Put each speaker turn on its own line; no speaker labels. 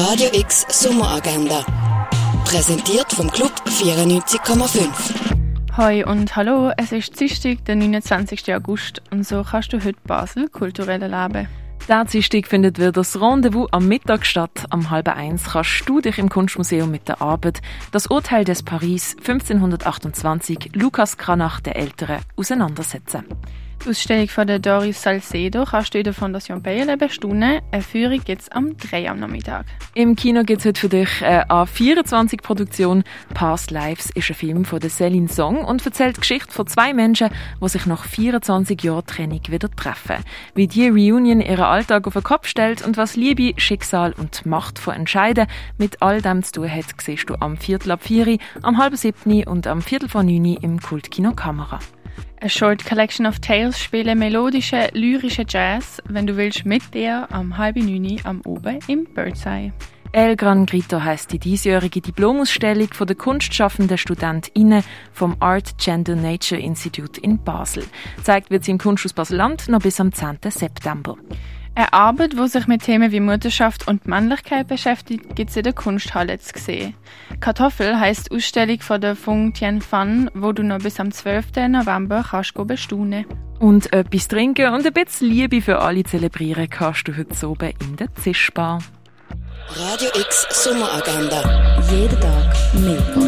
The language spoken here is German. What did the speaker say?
Radio X Sommeragenda. Präsentiert vom Club 94,5.
Hoi und hallo, es ist Dienstag, der 29. August und so kannst du heute Basel kulturell erleben.
Der Dienstag findet wieder das Rendezvous am Mittag statt. Am halben eins kannst du dich im Kunstmuseum mit der Arbeit «Das Urteil des Paris 1528» Lukas Kranach der Ältere auseinandersetzen.
Die Ausstellung von der Doris Salcedo kannst du in der Fondation Bayerle bestaunen. Eine Führung gibt es am 3 am Nachmittag.
Im Kino gibt es heute für dich eine A24-Produktion. «Past Lives» ist ein Film von Céline Song und erzählt die Geschichte von zwei Menschen, die sich nach 24 Jahren Trennung wieder treffen. Wie die Reunion ihren Alltag auf den Kopf stellt und was Liebe, Schicksal und Macht von Entscheiden mit all dem zu tun hat, siehst du am Viertel ab 4, am halben 7 und am Viertel von 9 im Kultkino Kamera.
A Short Collection of Tales spielen melodische, lyrische Jazz, wenn du willst, mit dir am halben neun am Oben im Birdseye.
El Gran Grito heisst die diesjährige Diplomausstellung von der kunstschaffenden StudentInnen vom Art Gender Nature Institute in Basel. Zeigt wird sie im Kunsthaus Basel-Land noch bis am 10. September.
Eine Arbeit, die sich mit Themen wie Mutterschaft und Männlichkeit beschäftigt, gibt es in der Kunsthalle zu sehen. Kartoffel heisst Ausstellung von der Fung Tien Fan, wo du noch bis am 12. November kannst bestaunen
Und etwas trinken und ein bisschen Liebe für alle zelebrieren kannst du heute oben in der Zischbar.
Radio X Sommeragenda. Jeden Tag mehr.